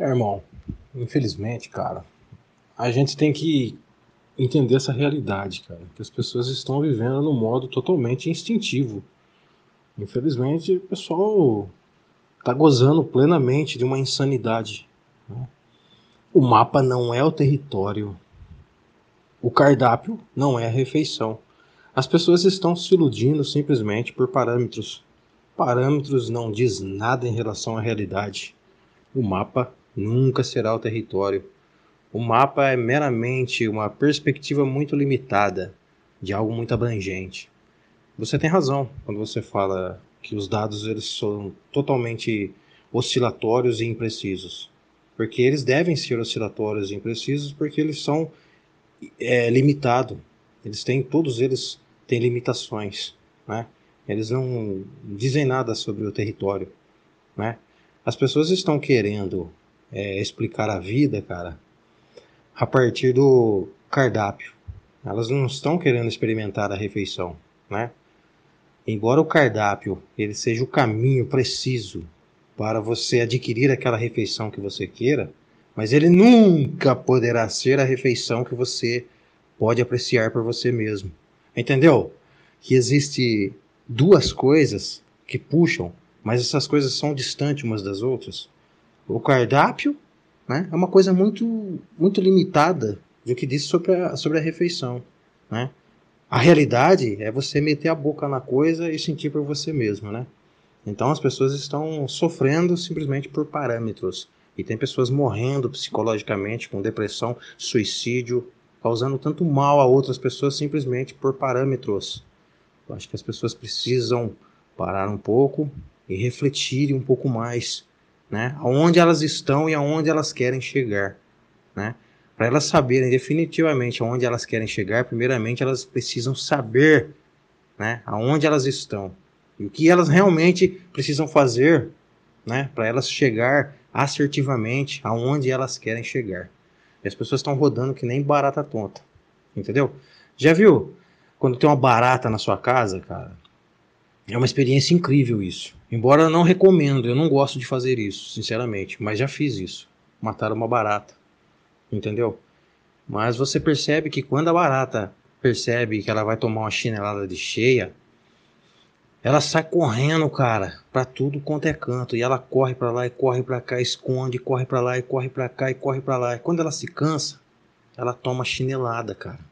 É, irmão, infelizmente, cara, a gente tem que entender essa realidade, cara, que as pessoas estão vivendo num modo totalmente instintivo. Infelizmente, o pessoal tá gozando plenamente de uma insanidade. Né? O mapa não é o território. O cardápio não é a refeição. As pessoas estão se iludindo simplesmente por parâmetros. Parâmetros não diz nada em relação à realidade. O mapa nunca será o território. O mapa é meramente uma perspectiva muito limitada de algo muito abrangente. Você tem razão quando você fala que os dados eles são totalmente oscilatórios e imprecisos, porque eles devem ser oscilatórios e imprecisos porque eles são é, limitados. Eles têm todos eles têm limitações, né? Eles não dizem nada sobre o território, né? As pessoas estão querendo é, explicar a vida, cara, a partir do cardápio. Elas não estão querendo experimentar a refeição, né? Embora o cardápio ele seja o caminho preciso para você adquirir aquela refeição que você queira, mas ele nunca poderá ser a refeição que você pode apreciar por você mesmo. Entendeu? Que existe duas coisas que puxam, mas essas coisas são distantes umas das outras. O cardápio né? É uma coisa muito, muito limitada do que diz sobre a, sobre a refeição. Né? A realidade é você meter a boca na coisa e sentir por você mesmo. Né? Então as pessoas estão sofrendo simplesmente por parâmetros. E tem pessoas morrendo psicologicamente com depressão, suicídio, causando tanto mal a outras pessoas simplesmente por parâmetros. Eu acho que as pessoas precisam parar um pouco e refletirem um pouco mais né? Aonde elas estão e aonde elas querem chegar, né? Para elas saberem definitivamente aonde elas querem chegar, primeiramente elas precisam saber, né? Aonde elas estão e o que elas realmente precisam fazer, né? Para elas chegar assertivamente aonde elas querem chegar. E as pessoas estão rodando que nem barata tonta, entendeu? Já viu quando tem uma barata na sua casa, cara? É uma experiência incrível isso. Embora eu não recomendo, eu não gosto de fazer isso, sinceramente, mas já fiz isso. Matar uma barata. Entendeu? Mas você percebe que quando a barata percebe que ela vai tomar uma chinelada de cheia, ela sai correndo, cara, para tudo quanto é canto, e ela corre para lá e corre para cá, esconde, corre para lá e corre para cá e corre para lá. E quando ela se cansa, ela toma chinelada, cara.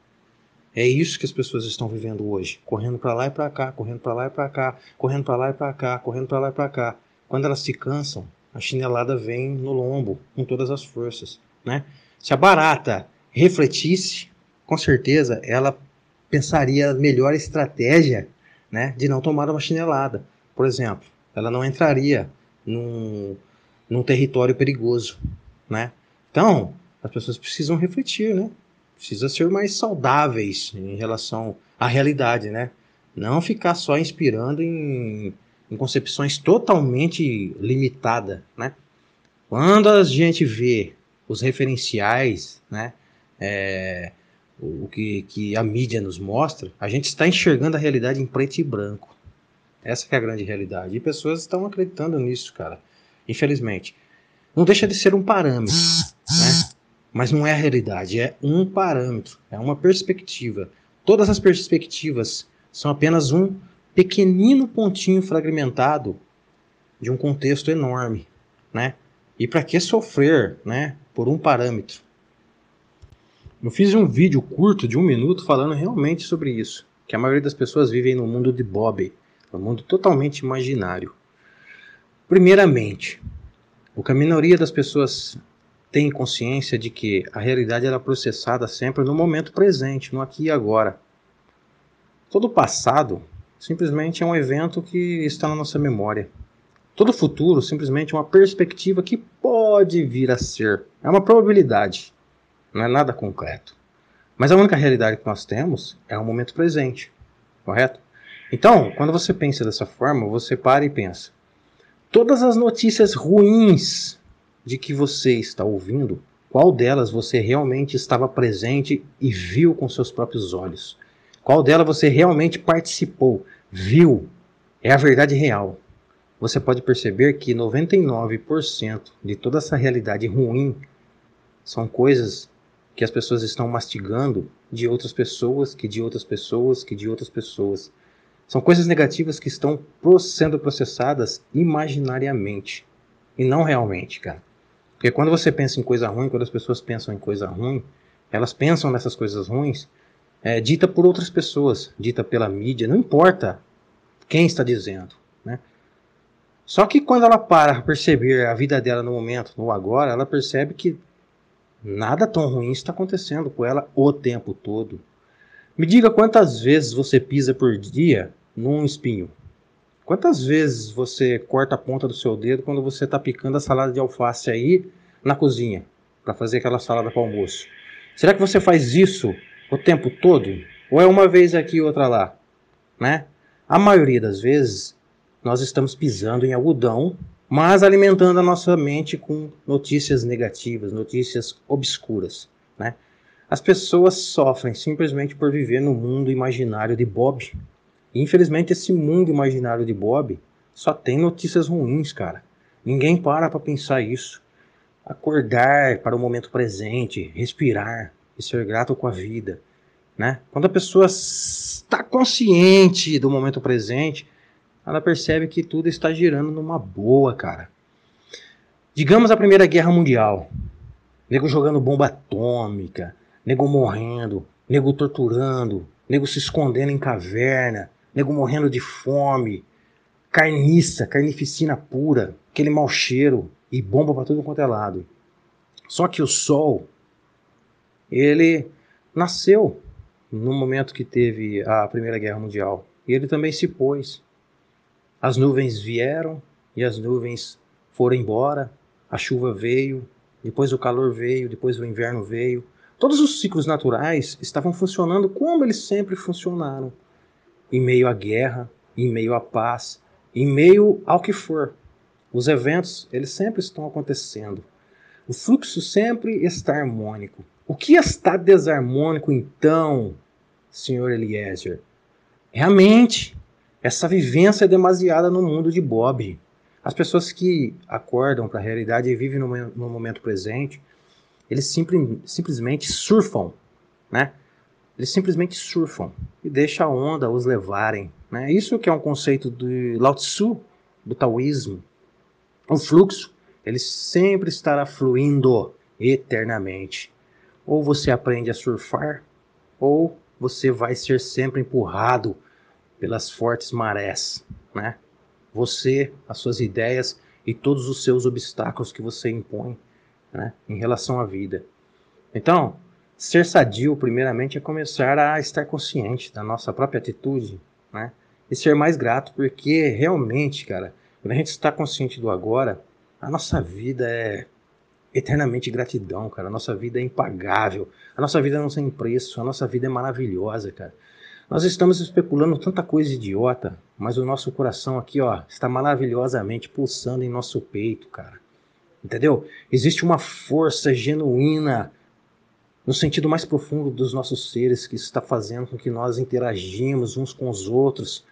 É isso que as pessoas estão vivendo hoje, correndo para lá e para cá, correndo para lá e para cá, correndo para lá e para cá, correndo para lá e para cá. Quando elas se cansam, a chinelada vem no lombo com todas as forças, né? Se a barata refletisse, com certeza ela pensaria a melhor estratégia, né, de não tomar uma chinelada. Por exemplo, ela não entraria num, num território perigoso, né? Então, as pessoas precisam refletir, né? Precisa ser mais saudáveis em relação à realidade, né? Não ficar só inspirando em, em concepções totalmente limitadas, né? Quando a gente vê os referenciais, né? É, o que, que a mídia nos mostra, a gente está enxergando a realidade em preto e branco. Essa é a grande realidade. E pessoas estão acreditando nisso, cara. Infelizmente. Não deixa de ser um parâmetro, né? Mas não é a realidade, é um parâmetro, é uma perspectiva. Todas as perspectivas são apenas um pequenino pontinho fragmentado de um contexto enorme, né? E para que sofrer, né, por um parâmetro? Eu fiz um vídeo curto de um minuto falando realmente sobre isso, que a maioria das pessoas vivem no mundo de Bob, um mundo totalmente imaginário. Primeiramente, o que a minoria das pessoas tem consciência de que a realidade era processada sempre no momento presente, no aqui e agora. Todo passado simplesmente é um evento que está na nossa memória. Todo futuro simplesmente é uma perspectiva que pode vir a ser. É uma probabilidade, não é nada concreto. Mas a única realidade que nós temos é o momento presente, correto? Então, quando você pensa dessa forma, você para e pensa: todas as notícias ruins de que você está ouvindo, qual delas você realmente estava presente e viu com seus próprios olhos? Qual delas você realmente participou, viu? É a verdade real. você pode perceber que 99% de toda essa realidade ruim são coisas que as pessoas estão mastigando de outras pessoas, que de outras pessoas, que de outras pessoas. São coisas negativas que estão sendo processadas imaginariamente e não realmente, cara. Porque quando você pensa em coisa ruim, quando as pessoas pensam em coisa ruim, elas pensam nessas coisas ruins é, dita por outras pessoas, dita pela mídia, não importa quem está dizendo, né? Só que quando ela para para perceber a vida dela no momento, no agora, ela percebe que nada tão ruim está acontecendo com ela o tempo todo. Me diga quantas vezes você pisa por dia num espinho? Quantas vezes você corta a ponta do seu dedo quando você está picando a salada de alface aí na cozinha para fazer aquela salada para almoço? Será que você faz isso o tempo todo? Ou é uma vez aqui e outra lá? Né? A maioria das vezes nós estamos pisando em algodão, mas alimentando a nossa mente com notícias negativas, notícias obscuras, né? As pessoas sofrem simplesmente por viver no mundo imaginário de Bob. Infelizmente, esse mundo imaginário de Bob só tem notícias ruins, cara. Ninguém para para pensar isso. Acordar para o momento presente, respirar e ser grato com a vida, né? Quando a pessoa está consciente do momento presente, ela percebe que tudo está girando numa boa, cara. Digamos a Primeira Guerra Mundial. Nego jogando bomba atômica, nego morrendo, nego torturando, nego se escondendo em caverna, nego morrendo de fome, carniça, carnificina pura, aquele mau cheiro e bomba para tudo quanto é lado. Só que o sol, ele nasceu no momento que teve a Primeira Guerra Mundial. E ele também se pôs. As nuvens vieram e as nuvens foram embora, a chuva veio, depois o calor veio, depois o inverno veio. Todos os ciclos naturais estavam funcionando como eles sempre funcionaram, em meio à guerra, em meio à paz, em meio ao que for. Os eventos, eles sempre estão acontecendo. O fluxo sempre está harmônico. O que está desarmônico então, senhor Eliezer? É a mente. Essa vivência é demasiada no mundo de Bob. As pessoas que acordam para a realidade e vivem no, momento presente, eles simples, simplesmente surfam, né? Eles simplesmente surfam e deixam a onda os levarem. Né? Isso que é um conceito do Lao Tzu, do taoísmo. O fluxo, ele sempre estará fluindo eternamente. Ou você aprende a surfar, ou você vai ser sempre empurrado pelas fortes marés, né? Você, as suas ideias e todos os seus obstáculos que você impõe, né, em relação à vida. Então, ser sadio, primeiramente, é começar a estar consciente da nossa própria atitude, né? E ser mais grato, porque realmente, cara, quando a gente está consciente do agora, a nossa vida é eternamente gratidão, cara. A nossa vida é impagável. A nossa vida não tem preço. A nossa vida é maravilhosa, cara. Nós estamos especulando tanta coisa idiota, mas o nosso coração aqui, ó, está maravilhosamente pulsando em nosso peito, cara. Entendeu? Existe uma força genuína no sentido mais profundo dos nossos seres que está fazendo com que nós interagimos uns com os outros.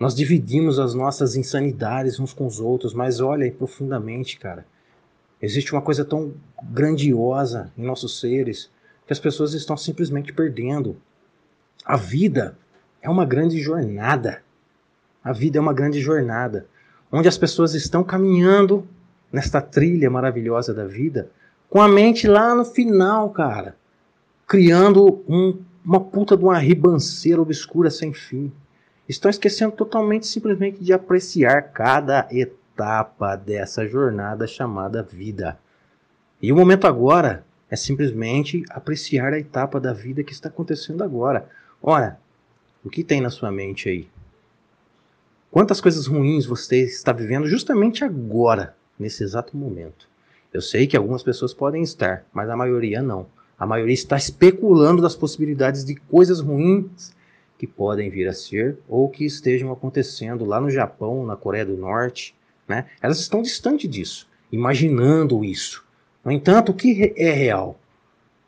Nós dividimos as nossas insanidades uns com os outros, mas olha profundamente, cara. Existe uma coisa tão grandiosa em nossos seres que as pessoas estão simplesmente perdendo. A vida é uma grande jornada. A vida é uma grande jornada onde as pessoas estão caminhando nesta trilha maravilhosa da vida com a mente lá no final, cara, criando um, uma puta de uma ribanceira obscura sem fim. Estão esquecendo totalmente simplesmente de apreciar cada etapa dessa jornada chamada vida. E o momento agora é simplesmente apreciar a etapa da vida que está acontecendo agora. Ora, o que tem na sua mente aí? Quantas coisas ruins você está vivendo justamente agora, nesse exato momento? Eu sei que algumas pessoas podem estar, mas a maioria não. A maioria está especulando das possibilidades de coisas ruins que podem vir a ser ou que estejam acontecendo lá no Japão, na Coreia do Norte. Né? Elas estão distante disso, imaginando isso. No entanto, o que é real?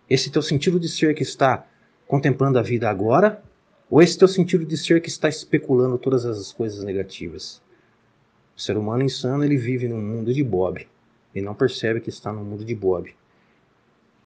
Esse teu sentido de ser que está contemplando a vida agora? Ou esse teu sentido de ser que está especulando todas as coisas negativas? O ser humano insano ele vive num mundo de Bob e não percebe que está no mundo de Bob.